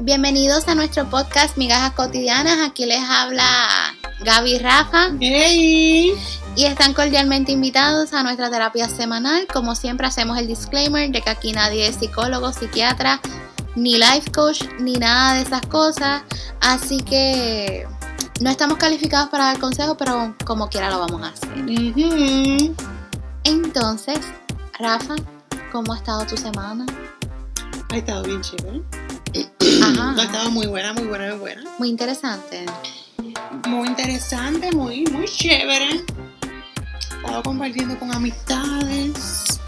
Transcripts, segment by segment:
Bienvenidos a nuestro podcast Migajas Cotidianas. Aquí les habla Gaby Rafa ¡Hey! y están cordialmente invitados a nuestra terapia semanal. Como siempre hacemos el disclaimer de que aquí nadie es psicólogo, psiquiatra, ni life coach, ni nada de esas cosas. Así que no estamos calificados para dar consejos, pero como quiera lo vamos a hacer. Entonces, Rafa, ¿cómo ha estado tu semana? Ha estado bien chévere. Ajá. Ha estado muy buena, muy buena, muy buena. Muy interesante. Muy interesante, muy, muy chévere. He estado compartiendo con amistades.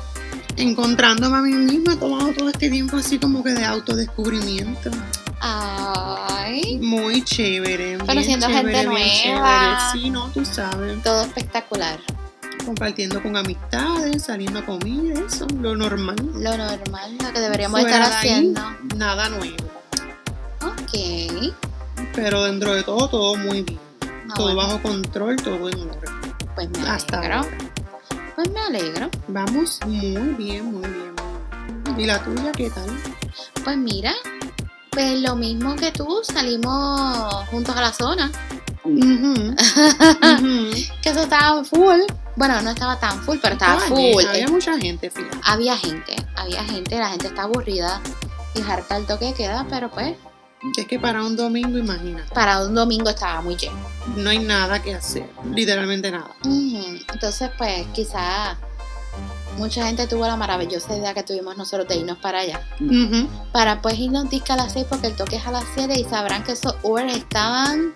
Encontrándome a mí misma. He tomado todo este tiempo así como que de autodescubrimiento. Ay, Muy chévere. Conociendo gente nueva. Sí, no, tú sabes. todo espectacular. Compartiendo con amistades, saliendo a comer, eso, lo normal. Lo normal, lo que deberíamos Fuera estar ahí, haciendo. Nada nuevo. Ok. Pero dentro de todo, todo muy bien. Ah, todo bueno, bajo control, todo en orden. Pues me Hasta alegro. ahora. Pues me alegro. Vamos muy bien. muy bien. ¿Y la tuya qué tal? Pues mira, pues lo mismo que tú, salimos juntos a la zona. Que eso estaba full. Bueno, no estaba tan full, pero estaba Estaba full. Había mucha gente, fíjate. Había gente, había gente, la gente está aburrida y harta el toque de queda, pero pues Es que para un domingo, imagina, para un domingo estaba muy lleno. no hay nada que hacer. Literalmente nada. Entonces, pues quizá mucha gente tuvo la maravillosa idea que tuvimos nosotros de irnos para allá. Para pues irnos disca a las 6 porque el toque es a las 7 y sabrán que esos Ubers estaban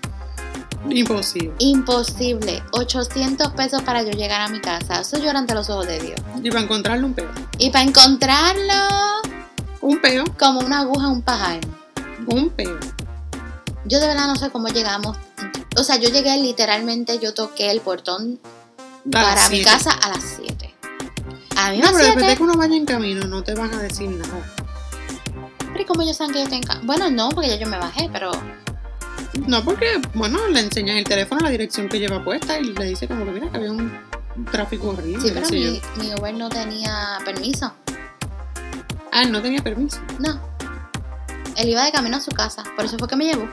Imposible. imposible. 800 pesos para yo llegar a mi casa. Eso llora ante los ojos de Dios. Y para encontrarle un peo. Y para encontrarlo Un peo. como una aguja en un pajar. Un peo. Yo de verdad no sé cómo llegamos. O sea, yo llegué literalmente, yo toqué el portón para mi casa a las 7. A mí No, pero después de 7. que uno vaya en camino, no te van a decir nada. Pero ¿y cómo ellos saben que yo tengo? Bueno, no, porque ya yo me bajé, pero No, porque, bueno, le enseñas el teléfono, la dirección que lleva puesta y le dice como que mira que había un tráfico horrible. sí, pero mi, mi Uber no tenía permiso. Ah, él no tenía permiso. No. Él iba de camino a su casa, por eso fue que me llevó.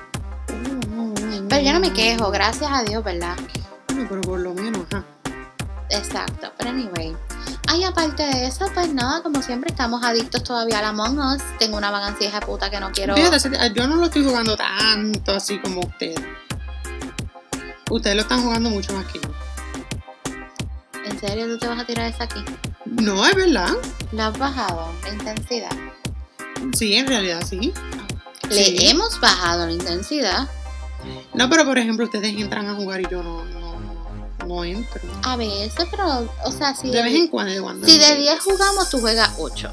Pero Pero yo no me quejo, gracias a Dios, ¿verdad? Bueno, pero por lo menos, ajá. Exacto, pero anyway. Ay, aparte de eso, pues nada, como siempre estamos adictos todavía al Among Us. Tengo una vagancia hija puta que no quiero. Fíjate, se- yo no lo estoy jugando tanto así como ustedes. Ustedes lo están jugando mucho más que yo. ¿En serio tú te vas a tirar esa aquí? No, es verdad. ¿La has bajado? La intensidad. Sí, en realidad sí. Le Sí. hemos bajado la intensidad. No, pero por ejemplo, ustedes entran a jugar y yo no, no, no, no entro. A veces, pero, o sea, si De vez en cuando. de cuando si de vez. 10 jugamos, tú juegas 8.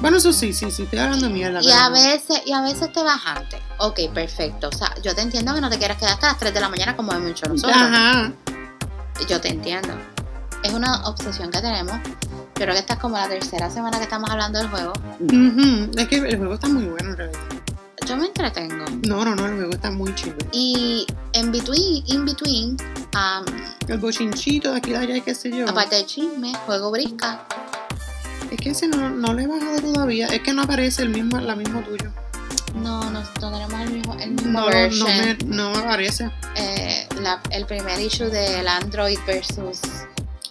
Bueno, eso sí, sí, sí, estoy hablando mierda. Y a no. veces, y a veces te bajaste. Ok, perfecto. O sea, yo te entiendo que no te quieras quedar hasta las 3 de la mañana como hemos hecho nosotros. Ajá. Yo te entiendo. Es una obsesión que tenemos. Yo creo que esta es como la tercera semana que estamos hablando del juego. Ujú. Es que el juego está muy bueno en realidad. Yo me entretengo. No, no, no, el juego está muy chévere. Y en between, in between, um, El bochinchito de aquí de allá y qué sé yo. aparte del chisme, juego brisca. Es que ese no, no lo he bajado todavía. Es que no aparece el mismo, la mismo tuyo. No, no, no tenemos el mismo, el mismo No, no, version. me, no me aparece. Eh, la- el primer issue del Android versus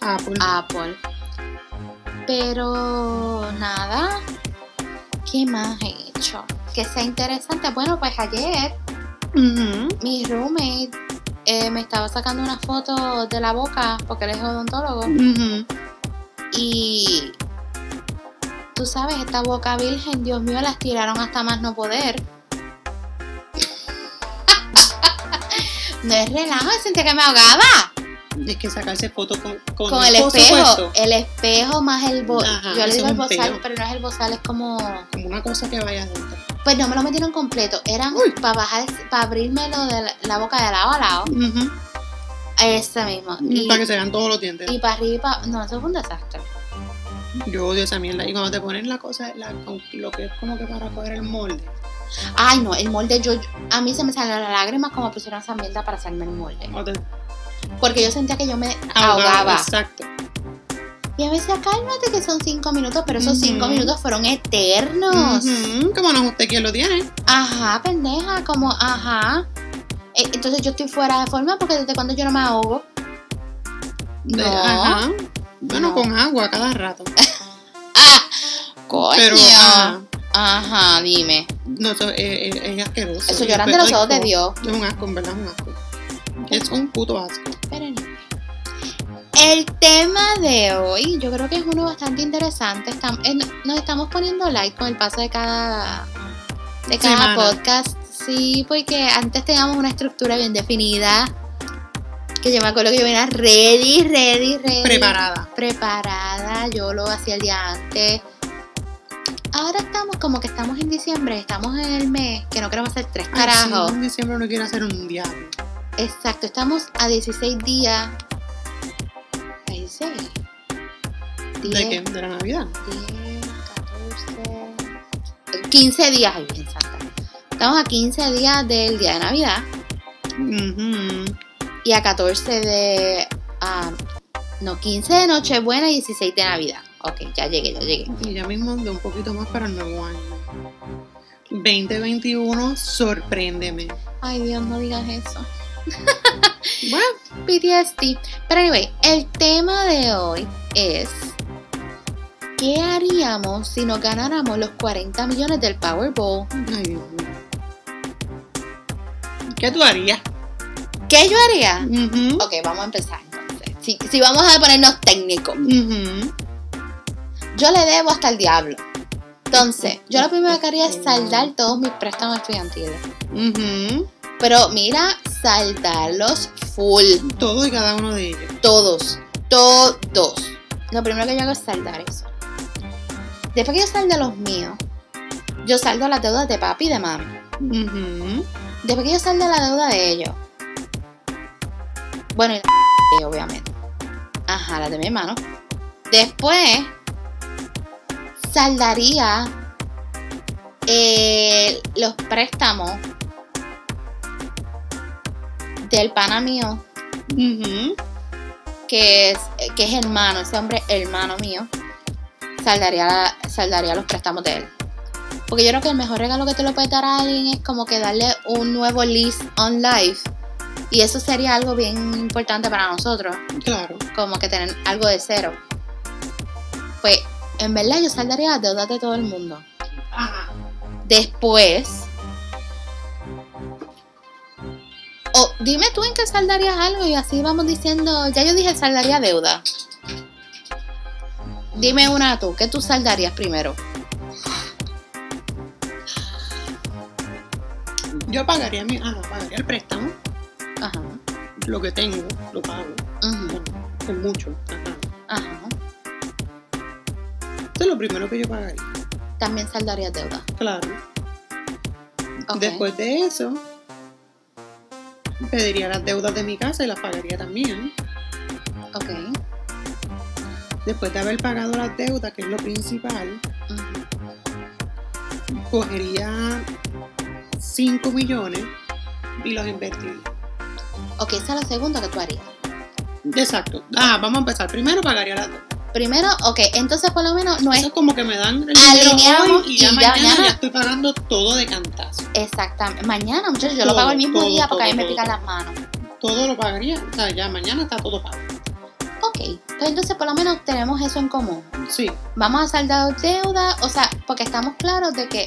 Apple. Apple. Pero nada. ¿Qué más he hecho? Que sea interesante. Bueno, pues ayer Ujú. mi roommate eh, me estaba sacando una foto de la boca porque él es odontólogo. Y tú sabes, esta boca virgen, Dios mío, las tiraron hasta más no poder. no es relajo, sentía que me ahogaba. Es que sacarse fotos con, con, Con el espejo, puesto, el espejo más el bozal. Yo le digo el bozal, pero no es el bozal, es como. Como una cosa que vaya adentro. Pues no me lo metieron completo. Eran para bajar, para abrirmelo de la, la boca de lado a lado. Ujú. Ese mismo. Y, Para que se vean todos los dientes. y para arriba, no, eso fue un desastre. Yo odio esa mierda. Y cuando te ponen la cosa, la- lo que es como que para coger el molde. Ay, no, el molde, yo, a mí se me salieron las lágrimas como pusieron esa mierda para hacerme el molde. Porque yo sentía que yo me ahogaba, ahogaba. Exacto. Y a veces, cálmate que son cinco minutos, pero esos cinco minutos fueron eternos. Ujú, ¿Cómo no usted quién lo tiene? Ajá, pendeja, como, ajá. Eh, Entonces yo estoy fuera de forma porque desde cuando yo no me ahogo. De- No. Ajá. Bueno, No. con agua cada rato. Coño. Pero, ajá. Ajá, dime. No, eso es, es- es asqueroso. Eso lloran de los ojos de Dios. Es un asco, en verdad, es un asco. Es un puto asco. Pero. El tema de hoy, yo creo que es uno bastante interesante. Estam- eh, nos estamos poniendo like con el paso de cada, de cada Semana. podcast. Sí, porque antes teníamos una estructura bien definida. Que yo me acuerdo que yo venía ready, ready, ready. Preparada. Preparada. Yo lo hacía el día antes. Ahora estamos como que estamos en diciembre, estamos en el mes, que no queremos hacer tres Ay, carajos. sí, en diciembre no quiere hacer un diablo. Exacto, estamos a 16 días. ¿A 16? ¿De qué? De la Navidad. 10, 14. 15 días, ay, bien santa. Estamos a 15 días del día de Navidad Ujú. y a 14 de. no, 15 de Nochebuena y 16 de Navidad. Ok, ya llegué, ya llegué. Y ya mismo de un poquito más para el nuevo año. 2021, sorpréndeme. Ay, Dios, no digas eso. Bueno, PTSD. Pero anyway, el tema de hoy es ¿qué haríamos si nos ganáramos los 40 millones del Powerball? ¿Qué tú harías? ¿Qué yo haría? Ujú. Ok, vamos a empezar entonces. Si, si vamos a ponernos técnicos, yo le debo hasta el diablo. Entonces, yo lo primero que haría es saldar todos mis préstamos estudiantiles. Ujú. Pero mira, saldarlos full. Todo y cada uno de ellos. Todos. Todos. Lo primero que yo hago es saldar eso. Después que yo saldo los míos, yo saldo las deudas de papi y de mami. Después que yo saldo la deuda de ellos. Bueno, y la de obviamente. Ajá, la de mi hermano. Después saldaría eh, los préstamos del pana mío, que es, que es hermano, ese hombre hermano mío. Saldaría, saldaría los préstamos de él. Porque yo creo que el mejor regalo que te lo puedes dar a alguien es como que darle un nuevo lease on life. Y eso sería algo bien importante para nosotros. Claro. Como que tener algo de cero. Pues, en verdad, yo saldaría las deudas de todo el mundo. Ajá. Después. O dime tú en qué saldarías algo y así vamos diciendo. Ya yo dije saldaría deuda. Dime una tú, ¿qué tú saldarías primero? Yo pagaría mi, ajá, pagaría el préstamo, Ajá. lo que tengo, lo pago. Bueno, es mucho. Ajá. Ajá. Eso es lo primero que yo pagaría. También saldarías deuda. Claro. Después de eso, pediría las deudas de mi casa y las pagaría también. Ok. Después de haber pagado las deudas, que es lo principal, cogería 5 millones y los invertiría. Ok, esa es la segunda que tú harías. Exacto. Ah, vamos a empezar. Primero pagaría las deudas. Primero, ok, entonces por lo menos no es Eso es como que me dan el Alineamos hoy y ya y ya mañana ya estoy pagando todo de cantazo. exactamente. Mañana, muchachos, yo lo pago el mismo todo, día porque a mí me pican las manos. Todo lo pagaría. O sea, ya mañana está todo pago. Ok, pues entonces por lo menos tenemos eso en común. Sí. Vamos a saldar deuda, o sea, porque estamos claros de que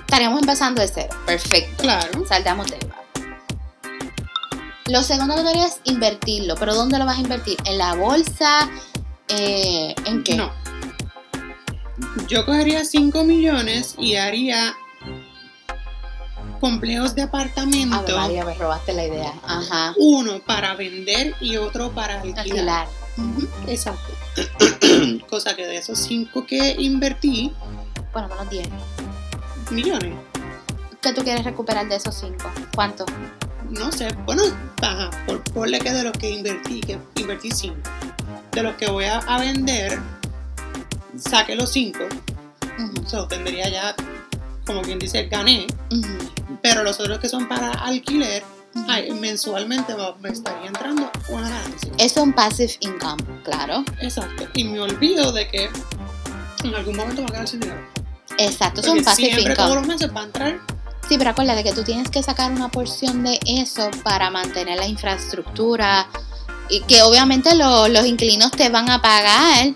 estaríamos empezando de cero. Perfecto. Claro. Saldamos deuda. Lo segundo que debería es invertirlo, pero ¿dónde lo vas a invertir? ¿En la bolsa? Eh, ¿En qué? No. Yo cogería 5 millones y haría complejos de apartamento. ver, María, me robaste la idea. Ajá. Uno para vender y otro para alquilar. Alquilar. Exacto. Cosa que de esos 5 que invertí, Bueno, menos 10. millones. ¿Qué tú quieres recuperar de esos 5? ¿Cuánto? No sé, bueno, ajá, por, ponle que de los que invertí, que invertí 5. De los que voy a, a vender, saque los 5. Ujú, O sea, tendría ya, como quien dice, gané. Pero los otros que son para alquiler, ay, mensualmente me estaría entrando una ganancia. Es un passive income, claro. Exacto. Y me olvido de que en algún momento va a quedar sin dinero. Exacto, es un passive siempre todos income. los meses va a entrar. Sí, pero acuérdate que tú tienes que sacar una porción de eso para mantener la infraestructura y que obviamente lo- los inquilinos te van a pagar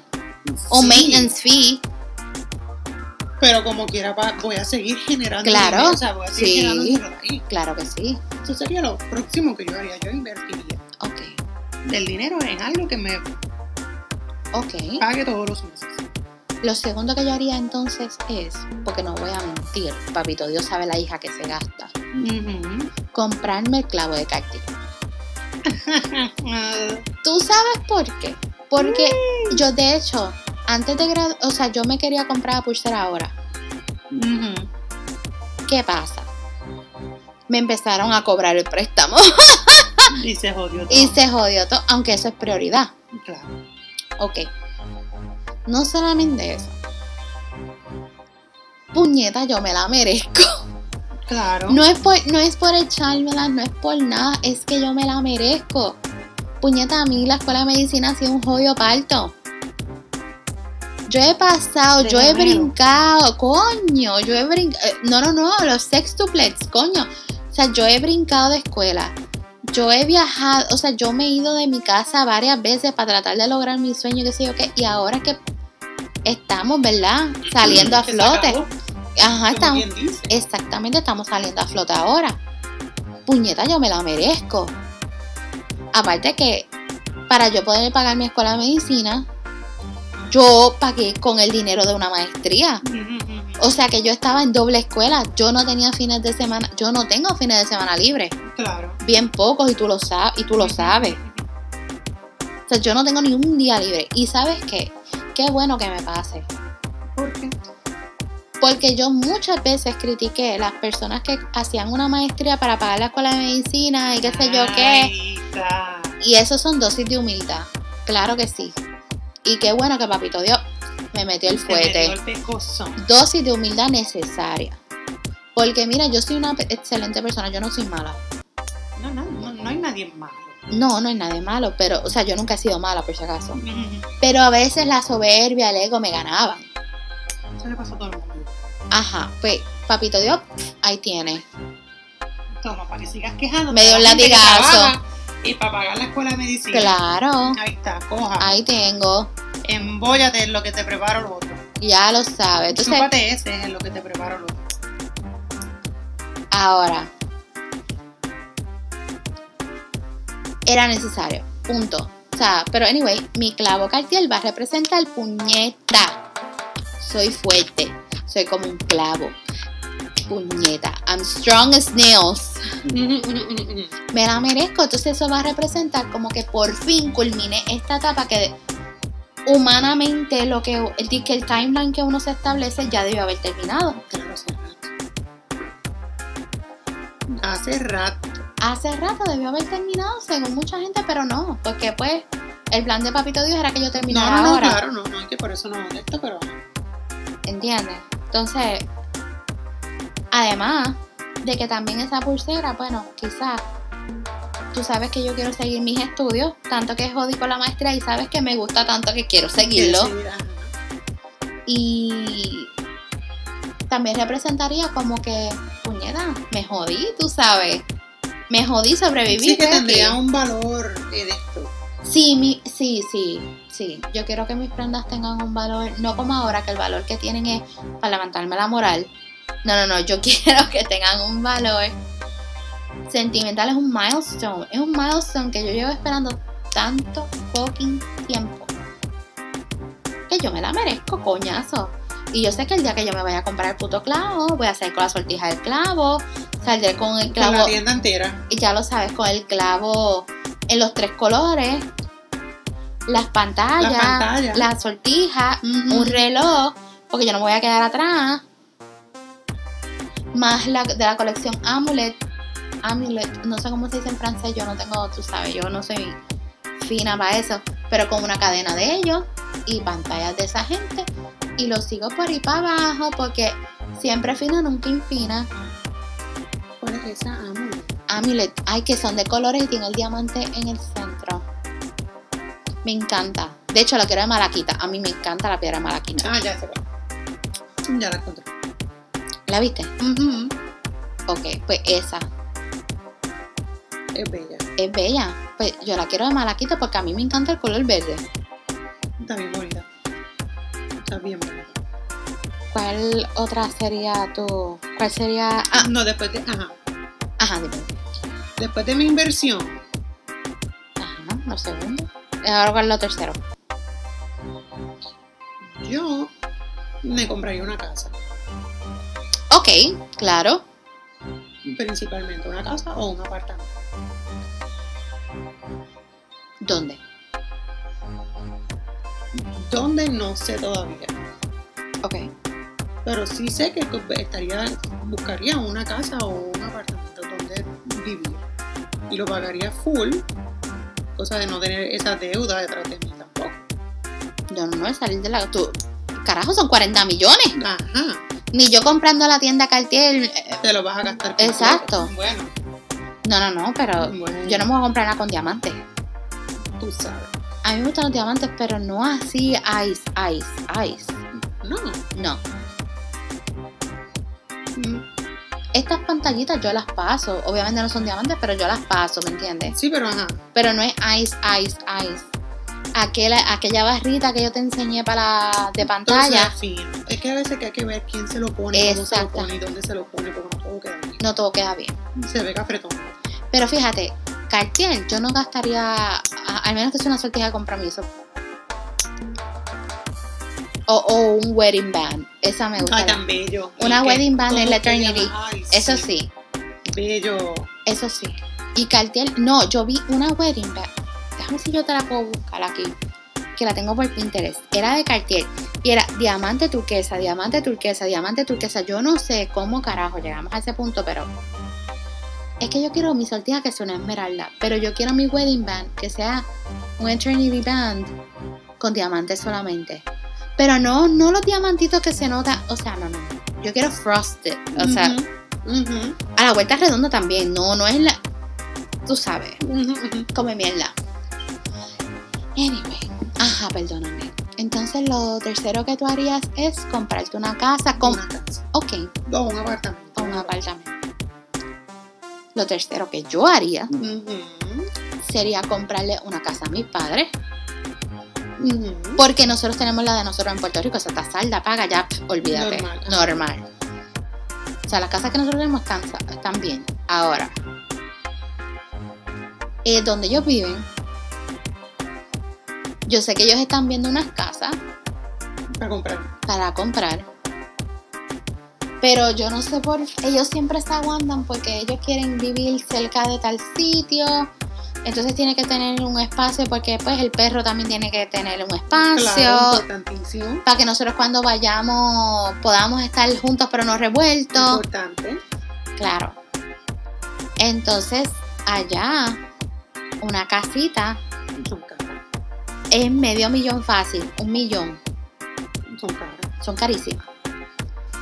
un Sí, maintenance fee. Pero como quiera voy a seguir generando Claro, dinero. O sea, voy a seguir sí. generando dinero de ahí. Claro que sí. Eso sería lo próximo que yo haría. Yo invertiría Ok, del dinero en algo que me ok. pague todos los meses. Lo segundo que yo haría entonces es, porque no voy a mentir, papito Dios sabe la hija que se gasta, comprarme el clavo de cacti. ¿Tú sabes por qué? Porque yo de hecho, antes de gradu o sea, yo me quería comprar la pulsera ahora. ¿Qué pasa? Me empezaron a cobrar el préstamo Y se jodió todo. y se jodió todo, aunque eso es prioridad. Claro. Ok. No solamente eso. Puñeta, yo me la merezco. Claro. No es por, no es por echármela, no es por nada, es que yo me la merezco. Puñeta, a mí la escuela de medicina ha sido un jodido parto. Yo he pasado, De yo he brincado, coño, yo he brincado, no, no, no, los sextuplets, coño. O sea, yo he brincado de escuela. Yo he viajado, o sea, yo me he ido de mi casa varias veces para tratar de lograr mi sueño, qué sé yo qué, y ahora que estamos, ¿verdad? Saliendo a flote. Ajá, estamos. Exactamente, estamos saliendo a flote ahora. Puñeta, yo me la merezco. Aparte que para yo poder pagar mi escuela de medicina, yo pagué con el dinero de una maestría. O sea que yo estaba en doble escuela. Yo no tenía fines de semana, yo no tengo fines de semana libres. Claro. Bien pocos y tú lo sabes, y tú lo sabes. O sea, yo no tengo ni un día libre. Y sabes qué? Qué bueno que me pase. ¿Por qué? Porque yo muchas veces critiqué las personas que hacían una maestría para pagar la escuela de medicina y qué sé yo qué. Y eso son dosis de humildad. Claro que sí. Y qué bueno que Papito Dios me metió el fuete. Dosis de humildad necesaria. Porque mira, yo soy una excelente persona, yo no soy mala. No, no, no, no hay nadie malo. No, no hay nada de malo, pero, o sea, yo nunca he sido mala por si acaso. Pero a veces la soberbia, el ego me ganaban. Eso le pasó a todo el mundo. Ajá, pues, Papito Dios, ahí tiene. Toma, para que sigas quejando. Me dio un latigazo. Y para pagar la escuela de medicina. Claro, Ahí está, coja. ahí tengo. Embóllate en lo que te preparo lo otro. Ya lo sabes. Entonces, Chúpate ese en lo que te preparo lo otro. ahora. Era necesario. Punto. O sea, pero anyway, mi clavo cartier va a representar puñeta. Soy fuerte. Soy como un clavo. Puñeta. I'm strong as nails. Me la merezco. Entonces eso va a representar como que por fin culminé esta etapa que humanamente lo que el, que el timeline que uno se establece ya debió haber terminado. Claro, hace rato. Hace rato. Hace rato debió haber terminado, según mucha gente, pero no, porque pues el plan de Papito Dios era que yo terminara no, no, ahora. claro, no, no, es que por eso no esto, pero ¿Entiendes? Entonces, además de que también esa pulsera, bueno, quizás tú sabes que yo quiero seguir mis estudios, tanto que jodí con la maestría y sabes que me gusta tanto que quiero seguirlo. Y también representaría como que, puñeta, me jodí, tú sabes. Me jodí, sobreviví. Sí que estoy tendría aquí. un valor de esto. Sí, mi, sí, sí, sí. Yo quiero que mis prendas tengan un valor, no como ahora, que el valor que tienen es para levantarme la moral. No, no, no, yo quiero que tengan un valor sentimental, es un milestone. Es un milestone que yo llevo esperando tanto fucking tiempo. Que yo me la merezco, coñazo. Y yo sé que el día que yo me vaya a comprar el puto clavo, voy a hacer con la sortija del clavo, saldré con el Con la clavo tienda entera. y ya lo sabes, con el clavo en los tres colores, las pantallas, La pantalla. la sortija, Ujú. un reloj, porque yo no me voy a quedar atrás, más la de la colección Amulet, Amulet, no sé cómo se dice en francés, yo no tengo, tú sabes, yo no soy fina para eso, pero con una cadena de ellos y pantallas de esa gente y lo sigo por ahí para abajo porque siempre fina, nunca infina. ¿Cuál es esa? Amo. Amulet. Ay, que son de colores y tiene el diamante en el centro. Me encanta. De hecho, la quiero de malaquita. A mí me encanta la piedra de malaquita. Ah, ya se va. Ya la encontré. ¿La viste? Ujú. Ok, pues esa. Es bella. Es bella. Pues yo la quiero de malaquita porque a mí me encanta el color verde. Está bien bonita. Está bien bonita. ¿Cuál otra sería tu...? ¿Cuál sería...? Ah, No, después de. Ajá. ajá, dime. Después de mi inversión, Ajá, lo segundo. Ahora es lo tercero. yo me compraría una casa. Ok, claro. Principalmente una casa o un apartamento. ¿Dónde? ¿Dónde? No sé todavía. Ok. Pero sí sé que estaría, buscaría una casa o un apartamento. Y lo pagaría full. Cosa de no tener esa deuda detrás de mí tampoco. Yo no voy a salir de la... Tú, carajo, son 40 millones. Ajá. Ni yo comprando la tienda Cartier. eh, Te lo vas a gastar. Exacto. Bueno, No, no, no, pero Bueno. yo no me voy a comprar nada con diamantes. tú sabes. A mí me gustan los diamantes, pero no así ice, ice, ice. No. No. Mm, Estas pantallitas yo las paso. Obviamente no son diamantes, pero yo las paso, ¿me entiendes? Sí, pero ajá. Pero no es ice, ice, ice. Aquella, aquella barrita que yo te enseñé para la- de pantalla, Entonces. Es que a veces que hay que ver quién se lo pone, cómo se lo pone y dónde se lo pone, porque no todo queda bien. no todo queda bien. Se ve cafretón. Pero fíjate, Cartier, yo no gastaría, al menos que sea una sortija de compromiso. O, o un wedding band. Esa me gusta. Ay, tan bello. Una wedding band en la Eternity. ay, Eso sí, Bello. eso sí. Y Cartier, no, yo vi una wedding band. Déjame si yo te la puedo buscar aquí. Que la tengo por Pinterest. Era de Cartier. Y era diamante turquesa, diamante turquesa, diamante turquesa. Yo no sé cómo carajo llegamos a ese punto, pero. Es que yo quiero mi sortija que sea una esmeralda. Pero yo quiero mi wedding band que sea un Eternity Band con diamantes solamente. Pero no, no los diamantitos que se nota. O sea, no, no. Yo quiero frosted. O sea, a la vuelta redonda también. No, no es la. Tú sabes, ujú, ujú. come mierda. Anyway, ajá, perdóname. Entonces, lo tercero que tú harías es comprarte una casa con. Una casa. Ok, O un apartamento. o un apartamento. Lo tercero que yo haría sería comprarle una casa a mis padres. Porque nosotros tenemos la de nosotros en Puerto Rico, esa está salda, paga, ya, olvídate. Normal. Normal. O sea, las casas que nosotros tenemos están, están bien. Ahora, eh, donde ellos viven, yo sé que ellos están viendo unas casas Para comprar. para comprar. Pero yo no sé por ellos siempre se aguantan porque ellos quieren vivir cerca de tal sitio. Entonces tiene que tener un espacio porque pues el perro también tiene que tener un espacio. Claro, importantísimo. para que nosotros cuando vayamos podamos estar juntos pero no revueltos. Importante. Claro. Entonces, allá, una casita Son caras. es medio millón fácil, un millón. Son caras. Son carísimas.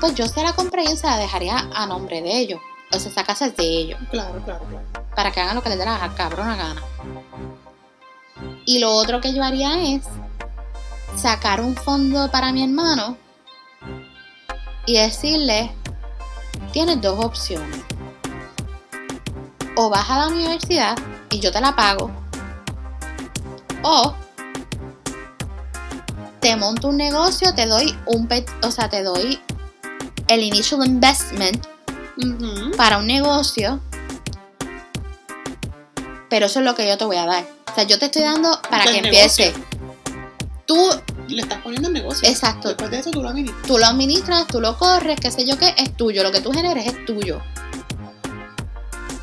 Pues yo se la compré y se la dejaría a nombre de ellos. O sea, esa casa es de ellos. Claro, claro, claro. Para que hagan lo que les dé la cabrona gana. Y lo otro que yo haría es sacar un fondo para mi hermano y decirle, tienes dos opciones. O vas a la universidad y yo te la pago. O te monto un negocio, te doy un o sea, te doy el initial investment Para un negocio, pero eso es lo que yo te voy a dar. O sea, yo te estoy dando para que empiece. Tú, Le estás poniendo el negocio. exacto, Después de eso tú lo administras. tú lo administras, tú lo corres, qué sé yo qué, es tuyo. Lo que tú generes es tuyo.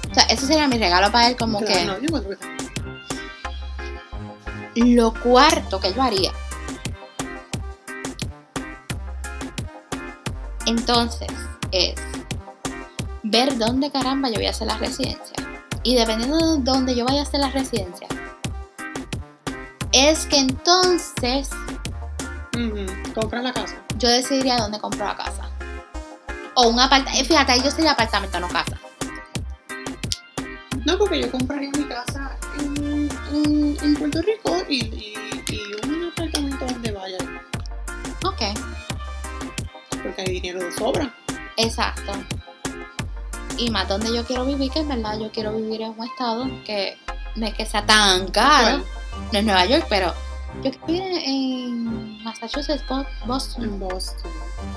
O sea, ese sería mi regalo para él, como Claro, que no, yo que lo cuarto que yo haría. Entonces, es ver dónde caramba yo voy a hacer la residencia. Y dependiendo de dónde yo vaya a hacer la residencia, es que entonces Ujú. Compra la casa. yo decidiría dónde compro la casa. O un apartamento. Fíjate, ahí yo sería apartamento, no casa. No, porque yo compraría mi casa en, en- en Puerto Rico y, y, y un apartamento donde vaya, Ok, porque hay dinero de sobra. exacto. Y más donde yo quiero vivir, que en verdad yo quiero vivir en un estado que no es que sea tan caro. No es Nueva York, pero yo quiero vivir en, en Massachusetts, Bo- Boston. En Boston.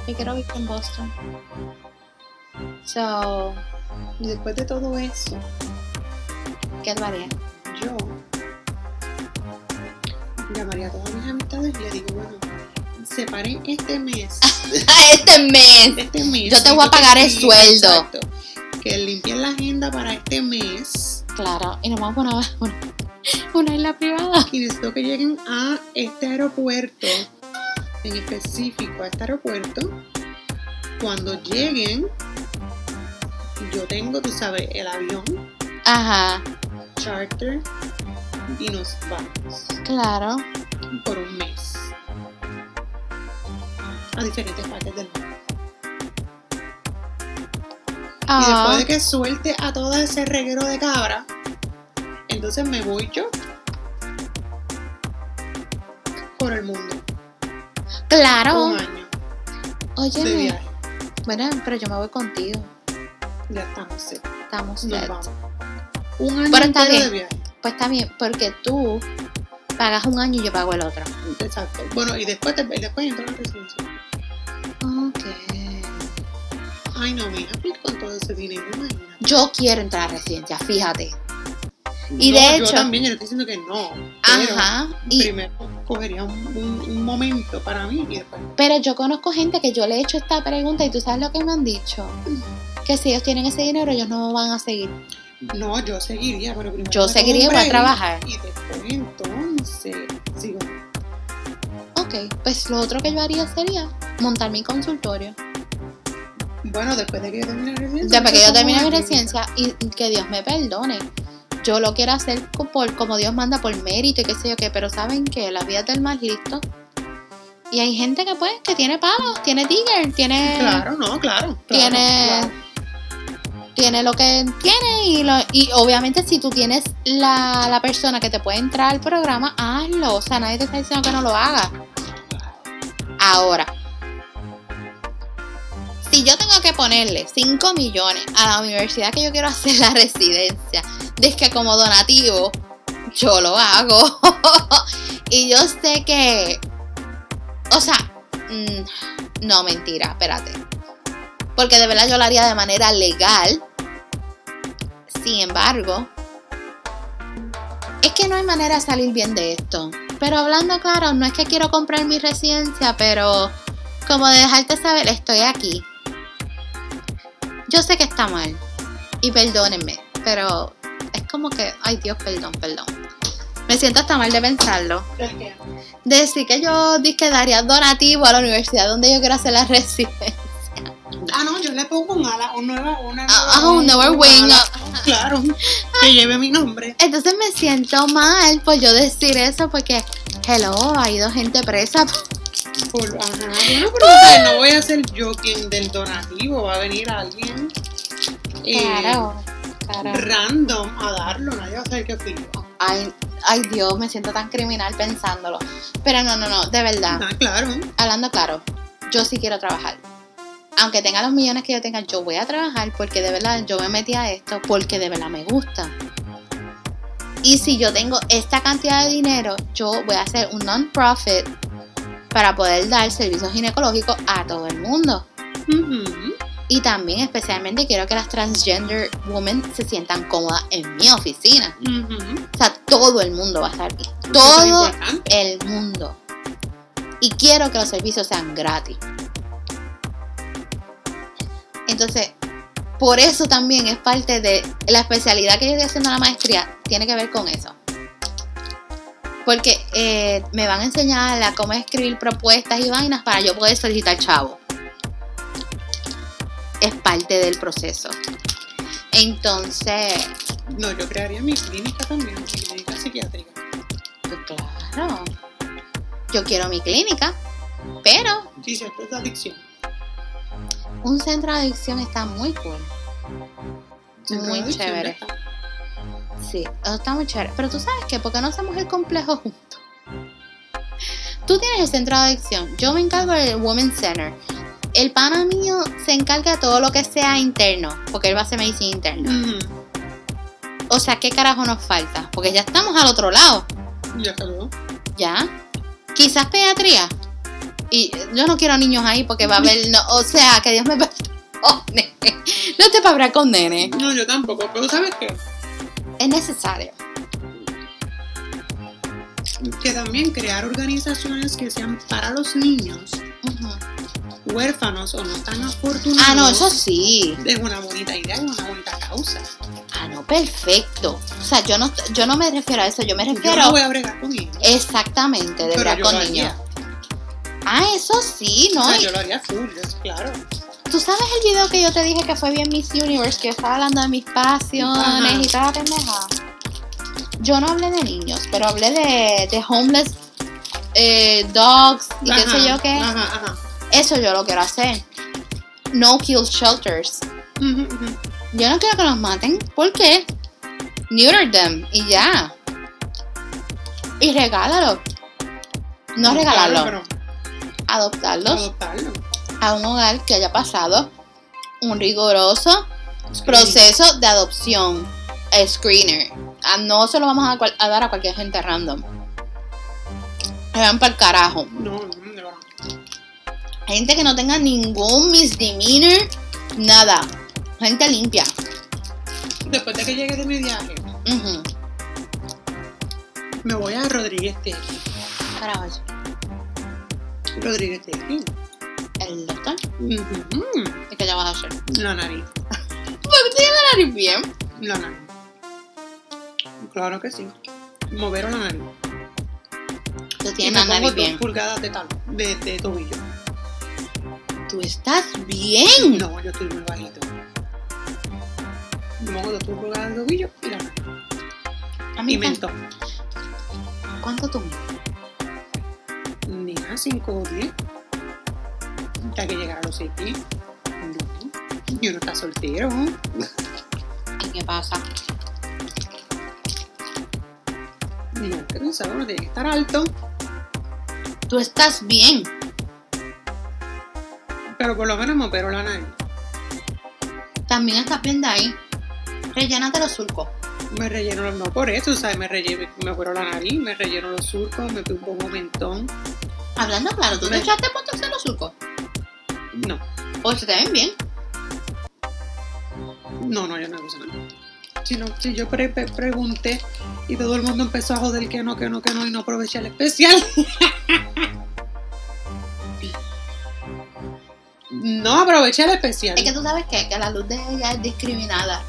Yo quiero vivir en Boston. So, Y después de todo eso, ¿qué tú harías? yo llamaría a todas mis amistades y le digo, bueno, separen este mes. este mes. este mes. Yo te voy a pagar el sueldo. exacto. Que limpien la agenda para este mes Claro, y nos vamos a una, una, una isla privada. y necesito que lleguen a este aeropuerto, en específico a este aeropuerto. Cuando lleguen, yo tengo, tú sabes, el avión, Ajá, charter, y nos vamos claro. por un mes a diferentes partes del mundo. Y Ah, después de que suelte a todo ese reguero de cabra, entonces me voy yo por el mundo. claro. Un año Oye, bueno, pero yo me voy contigo. Ya estamos set. Estamos Nos set. vamos. Un año Pero está entero de bien. viaje. Pues está bien, porque tú pagas un año y yo pago el otro. Exacto. Bueno, y después, te, después entro a la residencia. Ay, no, mija, pues con todo ese dinero. Yo quiero entrar a residencia, fíjate. Y No, de Yo hecho- también, yo le estoy diciendo que no. Pero Ajá. Y, primero cogería un, un- un momento para mí y después. pero yo conozco gente que yo le he hecho esta pregunta y tú sabes lo que me han dicho. Que si ellos tienen ese dinero, ellos no van a seguir. No, yo seguiría, pero primero. Yo seguiría y un voy a break trabajar. Y después entonces sigo. Ok, pues lo otro que yo haría sería montar mi consultorio. Bueno, después de que yo termine la residencia. Después que yo termine mi residencia y que Dios me perdone. Yo lo quiero hacer por, como Dios manda, por mérito y qué sé yo qué, pero saben que la vida del más listo. Y hay gente que pues, que tiene pavos, tiene tigger, tiene, Claro, no, claro. claro, tiene, claro. tiene lo que tiene y, lo, y obviamente si tú tienes la, la persona que te puede entrar al programa, hazlo. O sea, nadie te está diciendo que no lo hagas. Ahora, si yo tengo que ponerle 5 millones a la universidad que yo quiero hacer la residencia, de que como donativo, yo lo hago. y yo sé que, o sea, mm, no, mentira, espérate. Porque de verdad yo lo haría de manera legal. Sin embargo, es que no hay manera de salir bien de esto. Pero hablando claro, no es que quiero comprar mi residencia, pero como de saber, estoy aquí. Yo sé que está mal. Y perdónenme, pero es como que, ay Dios, perdón, perdón. Me siento hasta mal de pensarlo. Decir que yo di que daría donativo a la universidad donde yo quiero hacer la residencia. Ah, no, yo le pongo un ala, un nueva, una Ah, ah, un nuevo wing. Claro, que lleve mi nombre. Entonces me siento mal por yo decir eso porque, hello, ha ido gente presa. Por, ajá, bueno, pero o sea, no voy a ser yo quien del donativo, va a venir alguien eh, Claro, claro. random a darlo, nadie va a saber que fui yo. Ay, ay Dios, me siento tan criminal pensándolo. Pero no, no, no, de verdad. Ah, claro. hablando claro, yo sí quiero trabajar. Aunque tenga los millones que yo tenga, yo voy a trabajar porque de verdad yo me metí a esto porque de verdad me gusta. Y si yo tengo esta cantidad de dinero, yo voy a hacer un non-profit para poder dar servicios ginecológicos a todo el mundo. Y también especialmente quiero que las transgender women se sientan cómodas en mi oficina. O sea, todo el mundo va a estar bien. Todo el mundo. Y quiero que los servicios sean gratis. Entonces, por eso también es parte de la especialidad que yo estoy haciendo en la maestría, tiene que ver con eso. Porque eh, me van a enseñar a cómo escribir propuestas y vainas para yo poder solicitar chavo. Es parte del proceso. Entonces, No, yo crearía mi clínica también, mi clínica psiquiátrica. pues claro, yo quiero mi clínica, pero Sí, cierto, es adicción. un centro de adicción está muy cool. Muy chévere. está. Sí, eso está muy chévere. Pero tú sabes qué, ¿por qué no hacemos el complejo juntos? Tú tienes el centro de adicción, yo me encargo del Women's Center. El pana mío se encarga de todo lo que sea interno, porque él va a hacer medicina interna. O sea, ¿qué carajo nos falta? Porque ya estamos al otro lado, Ya saludó. ¿ya? Quizás pediatría. Y yo no quiero niños ahí porque va a haber, no, o sea, que Dios me perdone. No te para hablar con nene. No, yo tampoco, pero ¿sabes qué? Es necesario. Que también crear organizaciones que sean para los niños huérfanos o no tan afortunados. Ah, no, eso sí. Es una bonita idea, es una bonita causa. Ah, no, perfecto. O sea, yo no, yo no me refiero a eso, yo me Yo refiero no voy a bregar con ellos. exactamente de Pero yo con niños. Ah, eso sí, ¿no? O sea, yo lo haría full, yo- claro. Tú sabes el video que yo te dije que fue bien Miss Universe, que yo estaba hablando de mis pasiones Ajá. y toda pendeja. Yo no hablé de niños, pero hablé de, de homeless eh, dogs y qué sé yo qué. Ajá, ajá. Eso yo lo quiero hacer. No kill shelters. Yo no quiero que los maten. ¿Por qué? Neuter them y ya. Y regálalo. No regalarlo. Adoptarlos pero adoptarlo. A un hogar que haya pasado un riguroso proceso de adopción. Screener. Ah, No se lo vamos a, cual- a dar a cualquier gente random. Se van para el carajo. No, no, verdad. Gente que no tenga ningún misdemeanor. Nada. Gente limpia. Después de que llegue de mi viaje, me voy a Rodríguez eso. Rodríguez Tequi. El doctor. Ujú. ¿Y qué ya vas a hacer? La nariz. Porque tiene la nariz bien. La nariz. Claro que sí. Mover la nariz. Tú Y tienes me la pongo nariz dos bien. pulgadas de tal, de, de tobillo. Tú estás bien. No, yo estoy muy bajito. Me pongo dos pulgadas de tobillo y la nariz. A mí Y me mentón. ¿Cuánto tú mides? Ni a 5 o 10. Hasta que llegar a los 6 pies. No. Y uno está soltero. ¿Y qué pasa? Digo, ¿qué pensaba? Uno tiene que estar alto. Tú estás bien. Pero por lo menos me opero la nariz. También estás bien de ahí. Rellénate los surcos. Me relleno, los- no por eso, ¿sabes? Me relleno, me opero la nariz, me relleno los surcos, me pongo mentón. Hablando claro, ¿tú te Me- echaste puntos en los surcos? No, O se te ven bien. no, no, yo no hago nada. Si, no, si yo pre- pre- pregunté y todo el mundo empezó a joder que no, que no, que no y no aproveché el especial. no aproveché el especial. Es que tú sabes qué? que la luz de ella es discriminada.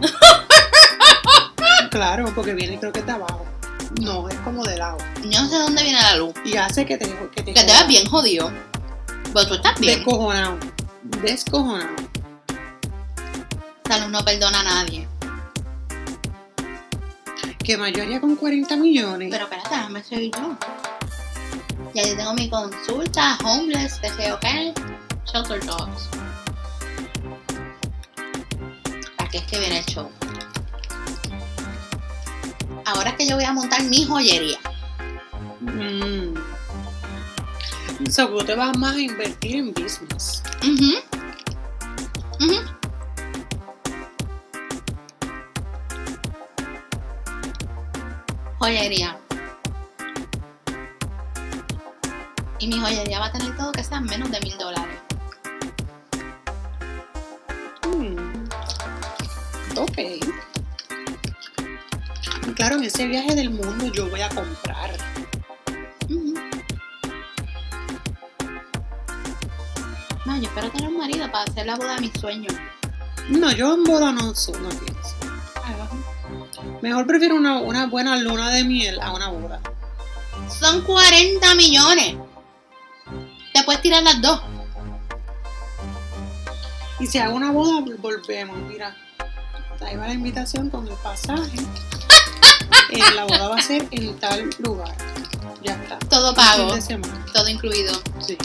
Claro, porque viene creo que de abajo. No, es como de lado. Yo no sé de dónde viene la luz. Y hace que te, que te, Que te veas bien jodido. Pero tú estás bien. Descojonado. Descojonado. La luz no perdona a nadie. Que mayoría con 40 millones. Pero espérate, déjame seguir yo. Ya yo tengo mi consulta, homeless, de ok, shelter dogs. Aquí es que viene el show. Ahora es que yo voy a montar mi joyería. Mm. So, tú te vas más a invertir en business. Ujú. Ujú. Joyería. Y mi joyería va a tener todo que sea menos de mil dólares. Mm. Ok. Claro, en ese viaje del mundo yo voy a comprar. Yo espero tener un marido para hacer la boda de mis sueños. No, yo en boda no, no pienso. Mejor prefiero una, una buena luna de miel a una boda. Son 40 millones. Te puedes tirar las dos. Y si hago una boda, vol- volvemos. Mira, ahí va la invitación con el pasaje. Eh, la boda va a ser en tal lugar. Ya está. Todo pago. Todo incluido. Sí.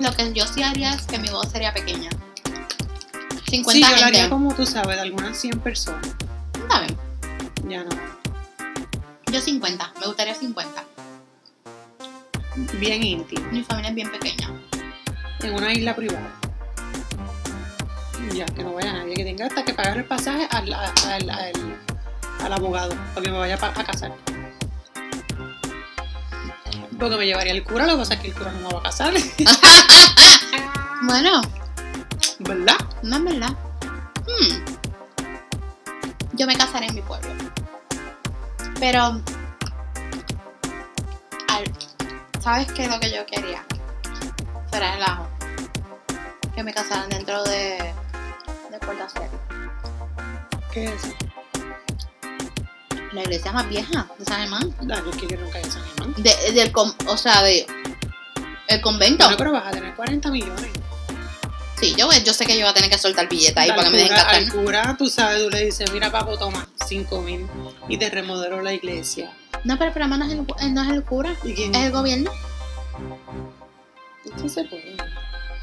Lo que yo sí haría es que mi voz sería pequeña. 50 Sí, yo lo gente. haría como tú sabes, de algunas 100 personas. Está bien. Ya no. Yo 50. Me gustaría 50. Bien íntimo. Mi familia es bien pequeña. En una isla privada. Ya, que no vaya nadie, que tenga hasta que pagar el pasaje al, al, al, al- abogado, para que me vaya a casar. Porque me llevaría el cura, lo que pasa es que el cura no me va a casar, Bueno, ¿verdad? no es verdad. Hmm. Yo me casaré en mi pueblo. Pero. al- ¿Sabes qué es lo que yo quería? Fuera relajo. Que me casaran dentro de. de Puerto Acero. ¿Qué es eso? La iglesia más vieja de San Germán. Yo quiero nunca ir a San Germán. De, del o sea, de. El convento. Bueno, pero vas a tener 40 millones. Sí, yo, yo sé que yo voy a tener que soltar billetes ahí para que me den cura, casar. al cura, tú sabes, tú le dices, mira papo, toma 5 mil y te remodeló la iglesia. No, pero problema no es el, eh, no es el cura, ¿Y quién? es el gobierno. Eso se puede.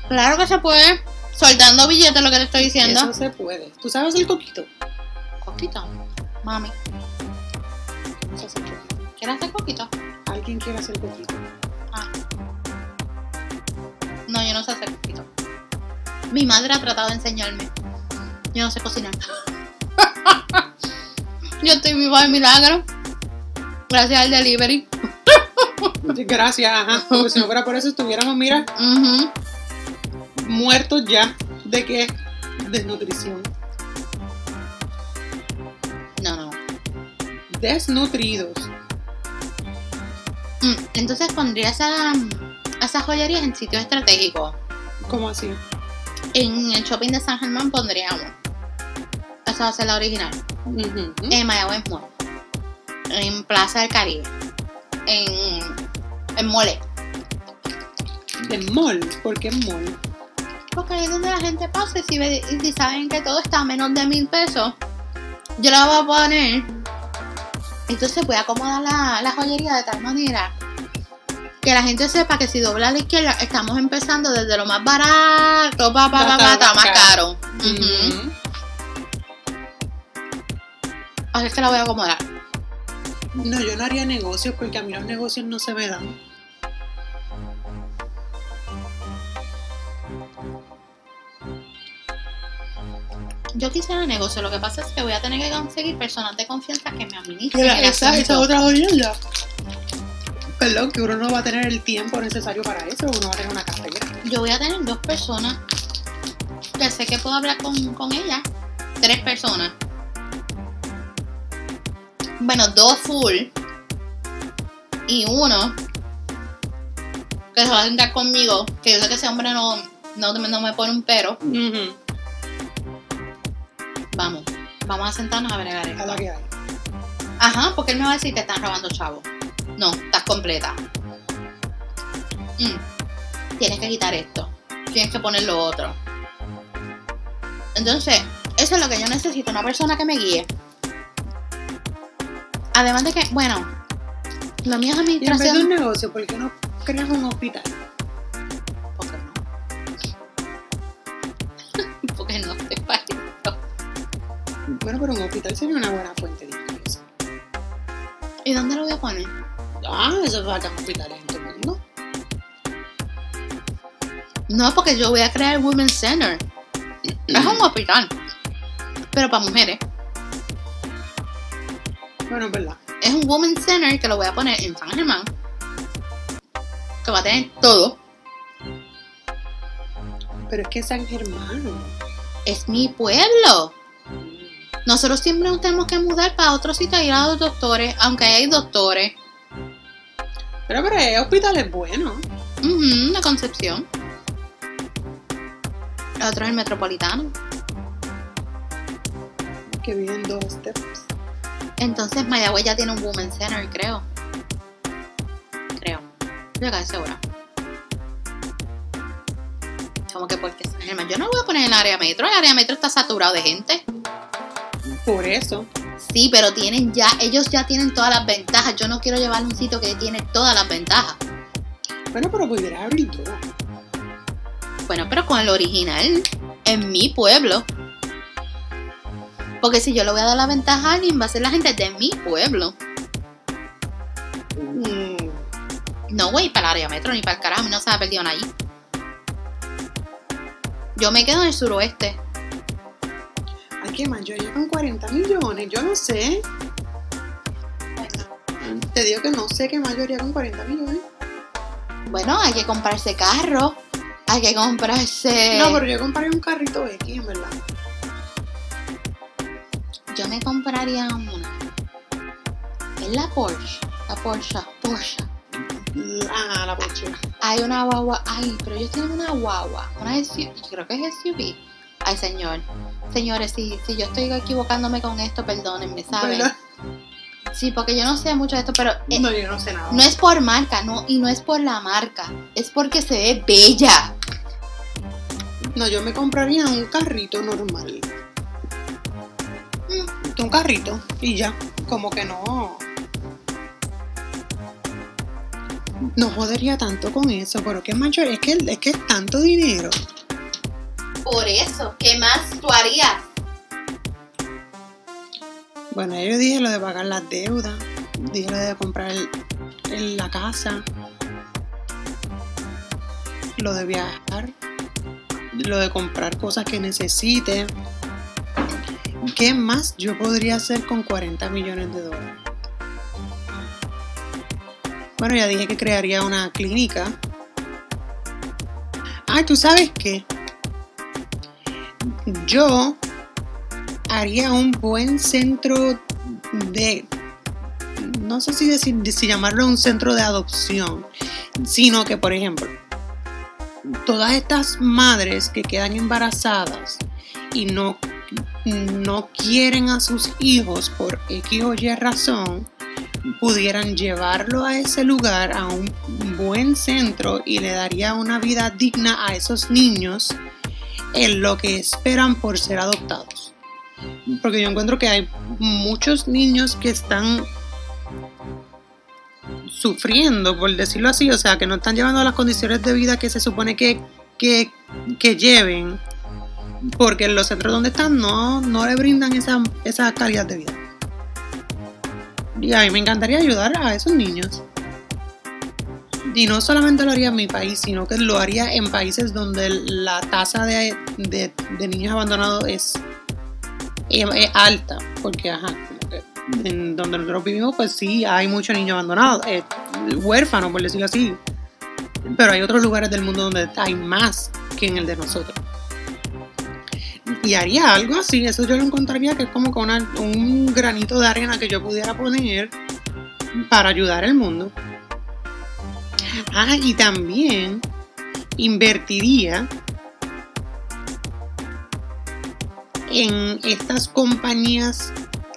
Claro que se puede. Soltando billetes, lo que te estoy diciendo. Eso se puede. ¿Tú sabes el coquito? Coquito. Mami, ¿Cómo se? ¿quieres hacer coquito? ¿Alguien quiere hacer coquito? Ah. No, yo no sé hacer coquito. Mi madre ha tratado de enseñarme. Yo no sé cocinar. yo estoy viva de milagro. Gracias al delivery. Gracias, ajá. Porque si no fuera por eso estuviéramos, mira, muertos ya. ¿De qué? Desnutrición. Desnutridos. Mm, Entonces pondría esa, esas joyerías en sitios estratégicos. ¿Cómo así? En el shopping de San Germán pondríamos. Esa va a ser la original. Ujú. En Mayagüez Mall. En Plaza del Caribe. En, en Mole. De mall. ¿Por qué mall? Porque ahí es donde la gente pasa y si, ve- y si saben que todo está a menos de mil pesos, yo la voy a poner. Entonces voy a acomodar la, la joyería de tal manera que la gente sepa que si dobla a la izquierda estamos empezando desde lo más barato pa, pa, pa, lo más caro. Ujú. Ujú. Así es que la voy a acomodar. No, yo no haría negocios porque a mí los negocios no se me dan. Yo quisiera negocio, lo que pasa es que voy a tener que conseguir personas de confianza que me administren Mira, el esa, esa otra jodienda. Perdón, que uno no va a tener el tiempo necesario para eso, uno va a tener una cartera. Yo voy a tener dos personas que sé que puedo hablar con, con ellas. Tres personas. Bueno, dos full. Y uno que se va a sentar conmigo. Que yo sé que ese hombre no, no, no me pone un pero. Vamos, vamos a sentarnos a bregar A esto. la que hay. Ajá, porque él me va a decir que están robando chavo. No, estás completa. Mm, Tienes que quitar esto. Tienes que poner lo otro. Entonces, eso es lo que yo necesito, una persona que me guíe. Además de que, bueno, lo mío es Y en vez de un administración. negocio, ¿por qué no creas un hospital? Bueno, pero un hospital sería una buena fuente de ingreso. ¿Y dónde lo voy a poner? Ah, eso es bacán hospitales en todo el mundo. No, porque yo voy a crear Women's Center. Es un hospital. Pero para mujeres. Bueno, es verdad. Es un Women's Center que lo voy a poner en San Germán. Que va a tener todo. Pero es que San Germán. Es mi pueblo. Nosotros siempre nos tenemos que mudar para otro sitio a ir a los doctores, aunque hay doctores. Pero, pero el hospital es bueno. Ujú, la Concepción. El otro es el Metropolitano. Que viven dos steps. Entonces Mayagüez ya tiene un Women's Center, creo. Creo. Estoy casi segura. Como que porque San Germán. Yo no lo voy a poner en el área metro. El área metro está saturado de gente. Por eso. Sí, pero tienen ya, ellos ya tienen todas las ventajas. Yo no quiero llevar un sitio que tiene todas las ventajas. Bueno, pero pudieras abrir dos. Bueno, pero con el original, en mi pueblo, Porque si yo le voy a dar la ventaja a alguien, va a ser la gente de mi pueblo. Mm, No, güey, para el área metro ni para el carajo, no se ha perdido allí. Yo me quedo en el suroeste. Qué mayoría con 40 millones, yo no sé. Te digo que no sé qué mayoría con 40 millones. Bueno, hay que comprarse carro. Hay que comprarse. No, pero yo compraría un carrito X, en verdad. Yo me compraría una. Es la Porsche. La Porsche. Porsche. Ah, la Porsche. Hay una guagua. Ay, pero ellos tienen una guagua. Una SUV. Creo que es SUV. Ay, señor. Señores, si, si yo estoy equivocándome con esto, perdónenme, ¿saben? ¿Verdad? Sí, porque yo no sé mucho de esto, pero eh, No, yo no sé nada. no es por marca, no, y no es por la marca, es porque se ve bella. No, yo me compraría un carrito normal. Mm, Un carrito y ya. Como que no. No jodería tanto con eso, pero que macho, es que, es que es tanto dinero. Por eso, ¿qué más tú harías? Bueno, yo dije lo de pagar las deudas, dije lo de comprar la casa, lo de viajar, lo de comprar cosas que necesite. ¿Qué más yo podría hacer con 40 millones de dólares? Bueno, ya dije que crearía una clínica. Ay, ¿tú sabes qué? Yo haría un buen centro de, no sé si decir, si llamarlo un centro de adopción, sino que, por ejemplo, todas estas madres que quedan embarazadas y no, no quieren a sus hijos por X o Y razón, pudieran llevarlo a ese lugar, a un buen centro y le daría una vida digna a esos niños en lo que esperan por ser adoptados. Porque yo encuentro que hay muchos niños que están sufriendo, por decirlo así, o sea, que no están llevando las condiciones de vida que se supone que, que, que lleven, porque los centros donde están no, no le brindan esa, esa calidad de vida. Y a mí me encantaría ayudar a esos niños. Y no solamente lo haría en mi país, sino que lo haría en países donde la tasa de, de- niños abandonados es, es- es alta. Porque, ajá, en donde nosotros vivimos, pues sí, hay muchos niños abandonados, eh, huérfanos, por decirlo así. Pero hay otros lugares del mundo donde hay más que en el de nosotros. Y haría algo así, eso yo lo encontraría que es como una- un granito de arena que yo pudiera poner para ayudar al mundo. Y también invertiría en estas compañías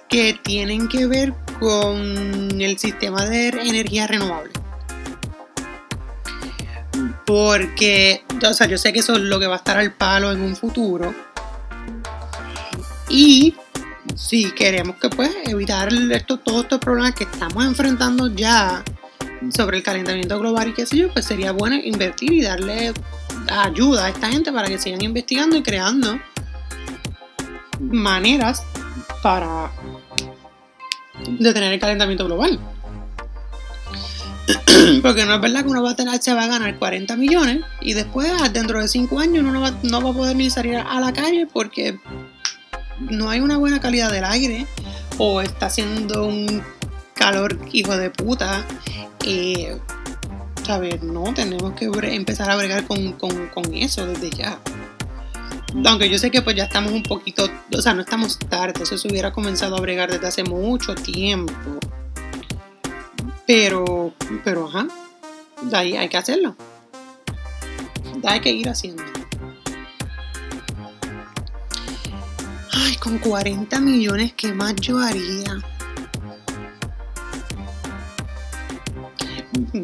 que tienen que ver con el sistema de energía renovable. Porque, o sea, yo sé que eso es lo que va a estar al palo en un futuro. Y si queremos que pues evitar esto, todos estos problemas que estamos enfrentando ya sobre el calentamiento global y qué sé yo, pues sería bueno invertir y darle ayuda a esta gente para que sigan investigando y creando maneras para detener el calentamiento global. Porque no es verdad que uno va a tener, se va a ganar 40 millones y después dentro de 5 años uno no va, no va a poder ni salir a la calle porque no hay una buena calidad del aire o está haciendo un calor hijo de puta. Eh, ¿sabes? No, tenemos que empezar a bregar con, con- con eso desde ya. Aunque yo sé que pues ya estamos un poquito, o sea, no estamos tarde, eso se hubiera comenzado a bregar desde hace mucho tiempo. Pero, pero ajá, de ahí hay que hacerlo. Hay que ir haciendo. Ay, con 40 millones, ¿qué más yo haría?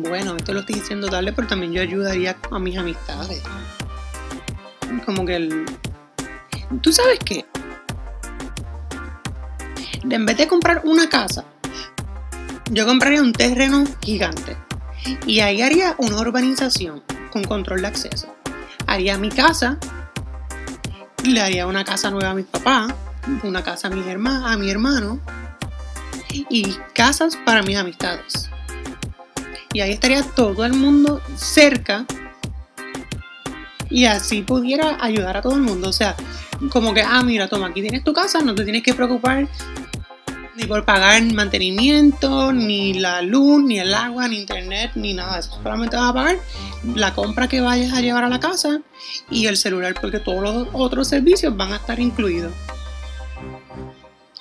Bueno, esto lo estoy diciendo tarde, pero también yo ayudaría a mis amistades. Como que el... ¿Tú sabes qué? En vez de comprar una casa, yo compraría un terreno gigante. Y ahí haría una urbanización con control de acceso. Haría mi casa, le haría una casa nueva a mis papás, una casa a mi, herma, a mi hermano y casas para mis amistades. Y ahí estaría todo el mundo cerca y así pudiera ayudar a todo el mundo. O sea, como que, ah, mira, toma, aquí tienes tu casa, no te tienes que preocupar ni por pagar mantenimiento, ni la luz, ni el agua, ni internet, ni nada eso. Solamente vas a pagar la compra que vayas a llevar a la casa y el celular, porque todos los otros servicios van a estar incluidos.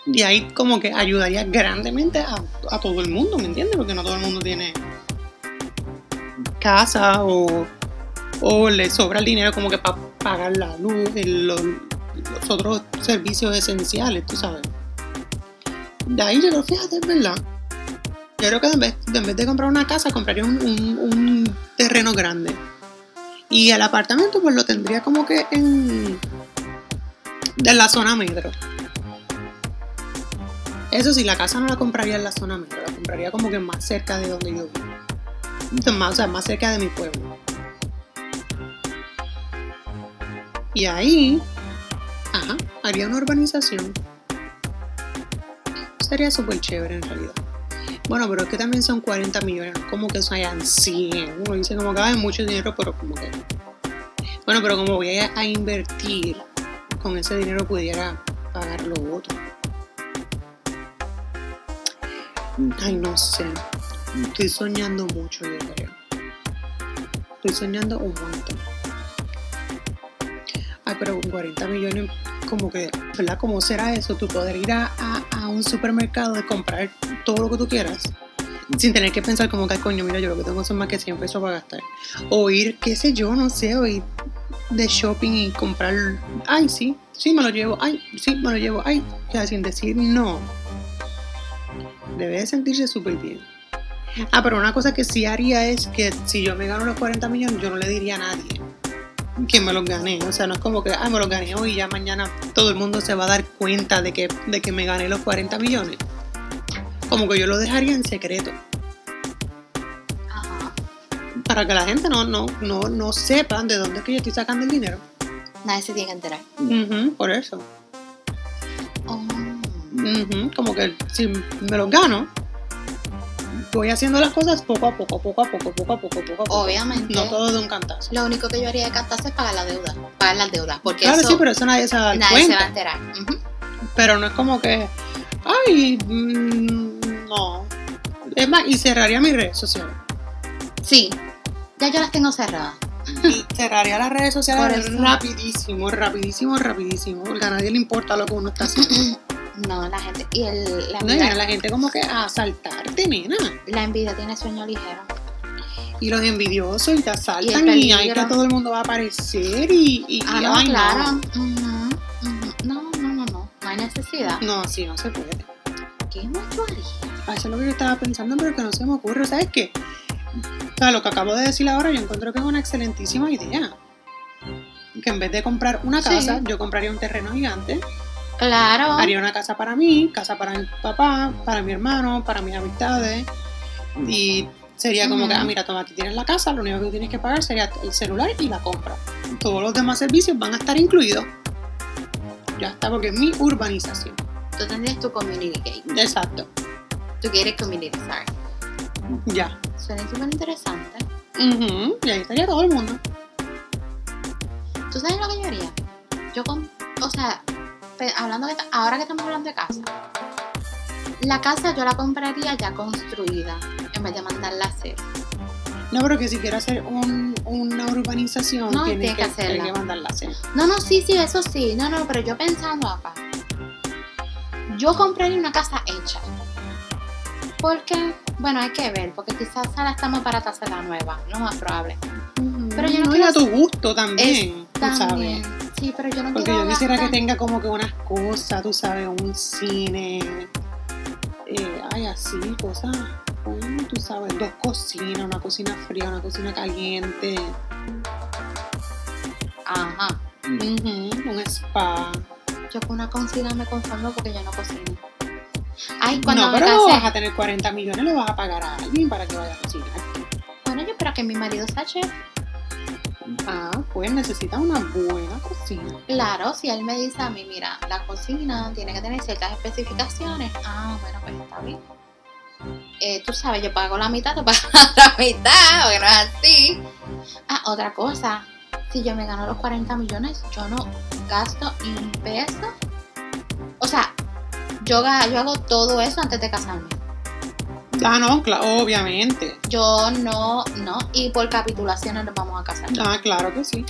Y ahí como que ayudaría grandemente a todo el mundo, ¿me entiendes? Porque no todo el mundo tiene casa o, o le sobra el dinero como que para pagar la luz, el- los, otros servicios esenciales, tú sabes. De ahí yo creo, fíjate, es verdad. Yo creo que en vez, de comprar una casa, compraría un, un- un terreno grande. Y el apartamento pues lo tendría como que en... de la zona metro. Eso sí, la casa no la compraría en la zona metro, la compraría como que más cerca de donde yo vivo. Más, o sea, más cerca de mi pueblo. Y ahí, ajá, haría una urbanización. Sería súper chévere en realidad. Bueno, pero es que también son 40 millones, como que hayan 100. Uno dice como que hay mucho dinero, pero como que... Bueno, pero como voy a, a invertir, con ese dinero pudiera pagar lo otro. Ay, no sé. Estoy soñando mucho, yo creo. Estoy soñando un montón. Ay, pero con 40 millones, como que, ¿verdad? ¿Cómo será eso? Tú poder ir a, a- un supermercado y comprar todo lo que tú quieras. Sin tener que pensar como que, "Ay, coño, mira, yo lo que tengo son más que 100 pesos para gastar. O ir, qué sé yo, no sé, o ir de shopping y comprar, ay, sí, sí, me lo llevo, ay, sí, me lo llevo, ay, sea, sin decir no. Debe de sentirse súper bien. Ah, pero una cosa que sí haría es que si yo me gano los 40 millones, yo no le diría a nadie que me los gané. O sea, no es como que, ah, me los gané hoy y ya mañana todo el mundo se va a dar cuenta de que, de que me gané los 40 millones. Como que yo lo dejaría en secreto. Ajá. Para que la gente no, no, no, no sepa de dónde es que yo estoy sacando el dinero. Nadie se tiene que enterar. Ujú, por eso. Oh. Ujú, Como que si me los gano, voy haciendo las cosas poco a poco, poco a poco, poco a poco, poco a poco. Obviamente. No todo de un cantazo. Lo único que yo haría de cantarse es pagar la deuda. Pagar las deudas. Porque Claro, eso sí, pero eso nadie se va a dar nadie se va a enterar. Pero no es como que, ay, mm, no. Es más, y cerraría mis redes sociales. Sí. Ya yo las tengo cerradas. Y cerraría las redes sociales rapidísimo, rapidísimo, rapidísimo. Porque a nadie le importa lo que uno está haciendo. No, la gente. Y el, la, No, y envidia, viene la gente como que a asaltarte, nena. la envidia tiene sueño ligero. Y los envidiosos y te asaltan Y ahí que todo el mundo va a aparecer y, y Ah, no, ay, claro. No, no, no, no. No hay necesidad. No, así no se puede. ¿Qué más yo haría? Ah, Eso es lo que yo estaba pensando, pero que no se me ocurre. ¿Sabes qué? O sea, lo que acabo de decir ahora, yo encuentro que es una excelentísima idea. Que en vez de comprar una Sí. casa, yo compraría un terreno gigante, Claro. haría una casa para mí, casa para mi papá, para mi hermano, para mis amistades. Y sería como que, ah, mira, toma, aquí tienes la casa, lo único que tienes que pagar sería el celular y la compra. Todos los demás servicios van a estar incluidos. Ya está, porque es mi urbanización. Tú tendrías tu community gate. Exacto. Tu gated community, sorry. Ya. Suena súper interesante. Ujú, Y ahí estaría todo el mundo. ¿Tú sabes lo que yo haría? Yo con, o sea, hablando que, ahora que estamos hablando de casa, la casa yo la compraría ya construida en vez de mandarla a hacer. No, pero que si quiero hacer un- una urbanización, No, tienes que que, hacerla. que mandarla a hacer. No, no, sí, sí, eso sí. No, no, pero yo pensando acá. Yo compraría una casa hecha. Porque, bueno, hay que ver, porque quizás está más barata hacer la nueva, lo más probable. Pero yo no y quiero a tu gusto también, tú También. sabes. Sí, pero yo no Porque quiero yo quisiera que gastar- tenga como que unas cosas, tú sabes, un cine, eh, ay, así, cosas, bueno, tú sabes, dos cocinas, una cocina fría, una cocina caliente, Ajá. ujú, un spa. Yo con una cocina me conformo porque yo no cocino. Ay, cuando no, me pero casé. vas a tener 40 millones, lo vas a pagar a alguien para que vaya a cocinar. Bueno, yo espero que mi marido sea chef. Ah, pues necesita una buena cocina. Claro, si él me dice a mí, mira, la cocina tiene que tener ciertas especificaciones, ah, bueno, pues está bien. Eh, tú sabes, yo pago la mitad, tú pagas la mitad, porque no es así. Ah, otra cosa, si yo me gano los 40 millones, yo no gasto ni un peso. O sea, yo, yo hago todo eso antes de casarme. Ah, no, obviamente. Yo no, no, y por capitulaciones nos vamos a casar. Ah, claro que sí.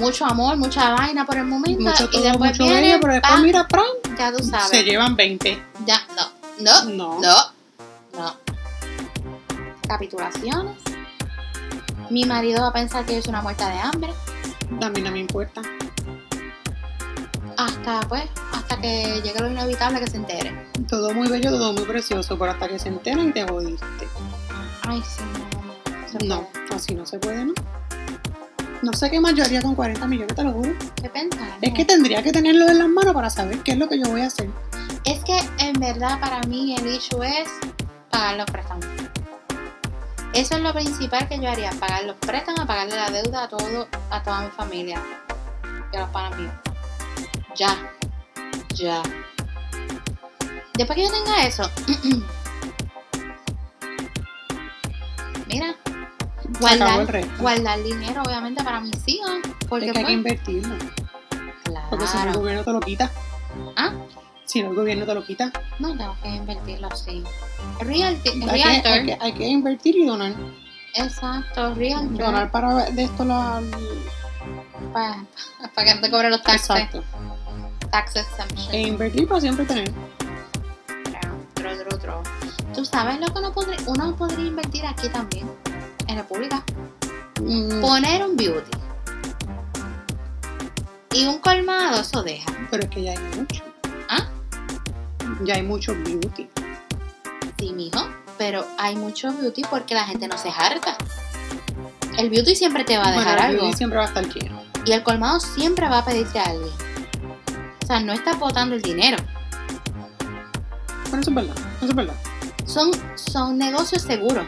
Mucho amor, mucha vaina por el momento. Mucho y todo, después mucho viene, bello, pero después mira, pran, ya tú sabes. se llevan 20. Ya, no, no, No. no, no. Capitulaciones. Mi marido va a pensar que yo soy una muerta de hambre. A mí no me importa. Hasta, pues, hasta que llegue lo inevitable que se entere. Todo muy bello, todo muy precioso, pero hasta que se enteran y te jodiste. Ay, sí, no, así no se puede, ¿no? No sé qué más yo haría con 40 millones, te lo juro. ¿Qué pensar? Es que tendría que tenerlo en las manos para saber qué es lo que yo voy a hacer. Es que en verdad para mí el issue es pagar los préstamos. Eso es lo principal que yo haría, pagar los préstamos, pagarle la deuda a todo, a toda mi familia. Que los pagan míos. Ya. Ya. Después que yo tenga eso, mira, guardar, guardar dinero obviamente para mis hijos. Porque es que hay que pues, invertirlo. Porque si no el claro, gobierno te lo quita. ¿Ah? Si no el gobierno te lo quita. no tengo que invertirlo así. Real, Hay que, realtor. hay, que, hay que invertir y donar. Exacto, realtor. Donar para de esto la. Para que no te cobren los taxes. Exacto. Tax exemption. E invertir para siempre tener. Tú sabes lo que uno podría, uno podría invertir aquí también. En República. Mm, Poner un beauty. Y un colmado, eso deja. pero es que ya hay mucho. ¿Ah? Ya hay mucho beauty. Sí, mijo. Pero hay mucho beauty porque la gente no se harta. El beauty siempre te va a dejar bueno, el algo. beauty siempre va a estar lleno. Y el colmado siempre va a pedirte a alguien. O sea, no estás botando el dinero. Bueno, eso es verdad. Eso es verdad. son, son negocios seguros.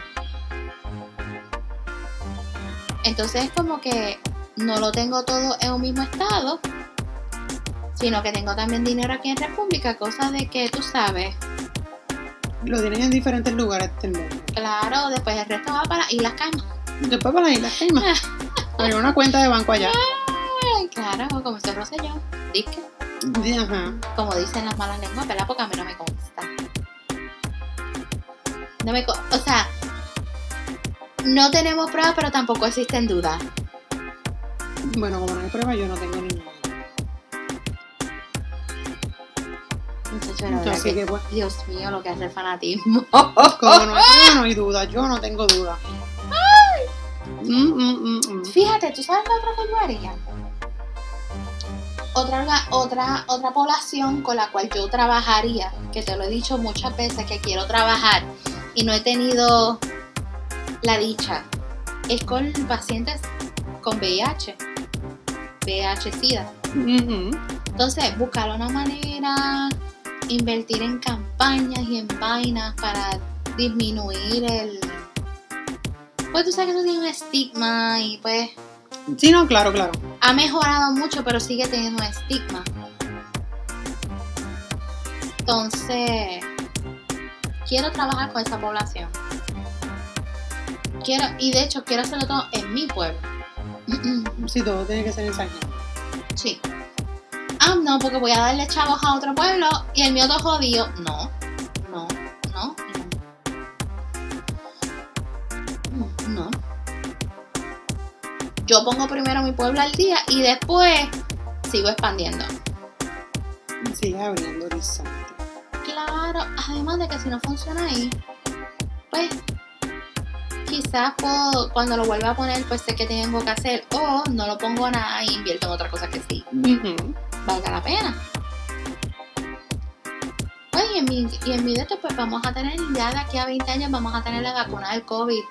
Entonces es como que no lo tengo todo en un mismo estado, sino que tengo también dinero aquí en República, cosa de que tú sabes, Lo tienen en diferentes lugares del mundo. claro, después el resto va para Islas Caimán. Después para las Islas Caimán. Hay una cuenta de banco allá. Ay, claro, como se yo, disque, Ajá. como dicen las malas lenguas, ¿verdad? Porque a mí no me consta. No me o sea, no tenemos pruebas, pero tampoco existen dudas. Bueno, como no hay prueba, yo no tengo ninguna. Muchacho, la que- pues, Dios mío, lo que hace el fanatismo. como no hay no hay duda. Yo no tengo duda. Mm, mm, mm, mm. Fíjate, ¿tú sabes la otra que yo haría? Otra, otra, otra población con la cual yo trabajaría, que te lo he dicho muchas veces que quiero trabajar y no he tenido la dicha, es con pacientes con VIH, VIH-Sida. Entonces, buscar una manera, invertir en campañas y en vainas para disminuir el... Pues tú sabes que eso tiene un estigma y pues Sí, no, claro, claro. ha mejorado mucho, pero sigue teniendo un estigma. Entonces, quiero trabajar con esa población. Quiero, y de hecho quiero hacerlo todo en mi pueblo. Sí, todo tiene que ser en San. Sí. Ah, no, porque voy a darle chavos a otro pueblo y el mío todo jodido. No, no, no. No, no. Yo pongo primero mi pueblo al día y después sigo expandiendo. Sigue abriendo horizonte. Claro, además de que si no funciona ahí, pues quizás puedo, cuando lo vuelva a poner, pues sé que tengo que hacer. O no lo pongo nada y invierto en otra cosa que sí Ujú. valga la pena. Oye, y en mi, y en mi de esto, pues vamos a tener, ya de aquí a 20 años, vamos a tener la vacuna del COVID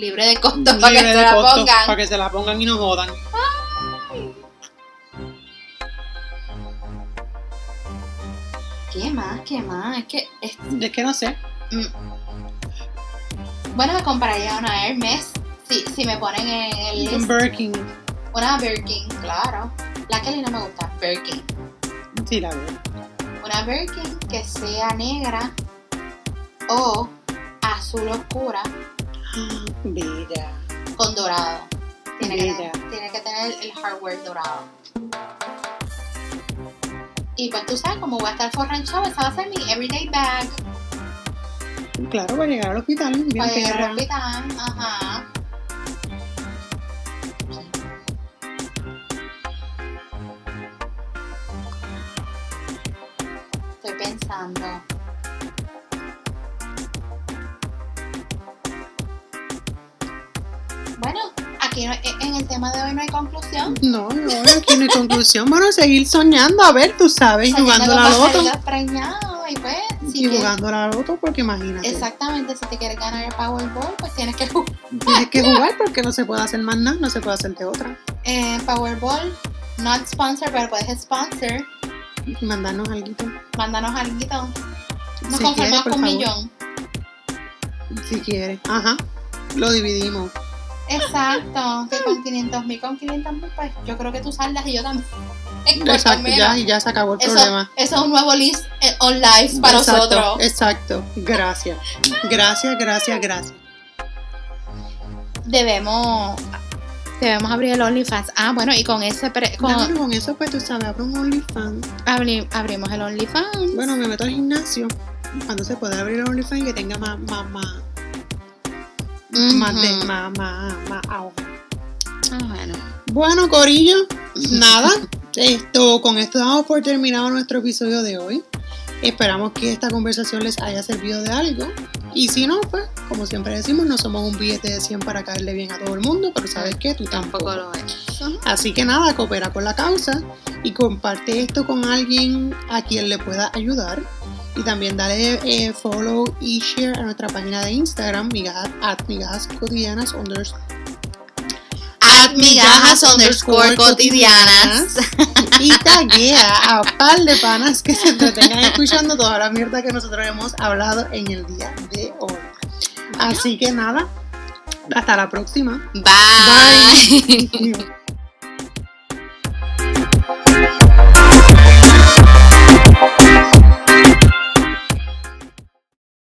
libre de costo para que de la pongan. Para que se la pongan y no jodan. ¿Qué más? ¿Qué más? Es que. es- Es que no sé. mm. Bueno, me compraría una Hermes. Si, si me ponen en el Un. Birkin. Una Birkin, claro. La Kelly no me gusta, Birkin. Sí, la veo. Una Birkin que sea negra o azul oscura Bella. con dorado. Tiene que, tener, tiene que tener el hardware dorado. Y pues tú sabes, como voy a estar forranchado, esa va a ser mi everyday bag Claro, para llegar al hospital, bien para llegar perra. al hospital. Ajá. Estoy pensando. Aquí no- en el tema de hoy no hay conclusión. No, no, aquí no hay conclusión. Bueno, seguir soñando, a ver, tú sabes, jugando la loto. y pues, si Y quieres- jugando la loto, porque imagínate. Exactamente, si te quieres ganar el Powerball, pues tienes que jugar. Tienes que jugar porque no se puede hacer más nada, no se puede hacer de otra. Eh, Powerball, not sponsor, pero puedes sponsor. Y mandarnos algo. Mándanos algo. Nos Si conformamos con un millón. Si quieres. Ajá. Lo dividimos. Exacto, que con 500 mil, con 500 mil, pues yo creo que tú saldas y yo también. Exacto, ya, y ya se acabó el eso, problema. eso es un nuevo list eh, on live para exacto, nosotros. Exacto. Gracias. Gracias, gracias, gracias. Debemos, debemos abrir el OnlyFans. Ah, bueno, y con ese, pre- con- con eso, pues tú sabes, abro un OnlyFans. abri- abrimos el OnlyFans. Bueno, me meto al gimnasio. Cuando se puede abrir el OnlyFans y que tenga más, más, más, más, de, más, más, más auge. Ah, bueno. Bueno, Corillo, nada. Esto, con esto damos por terminado nuestro episodio de hoy. Esperamos que esta conversación les haya servido de algo. Y si no, pues, como siempre decimos, no somos un billete de 100 para caerle bien a todo el mundo, pero sabes qué, tú tampoco. Tampoco lo es. Así que nada, coopera con la causa y comparte esto con alguien a quien le pueda ayudar. Y también dale eh, follow y share a nuestra página de Instagram, migajas, at migajas cotidianas unders- At migajas underscore cotidianas. y taguea a par de panas que se entretengan escuchando toda la mierda que nosotros hemos hablado en el día de hoy. Así que nada, hasta la próxima. Bye. Bye.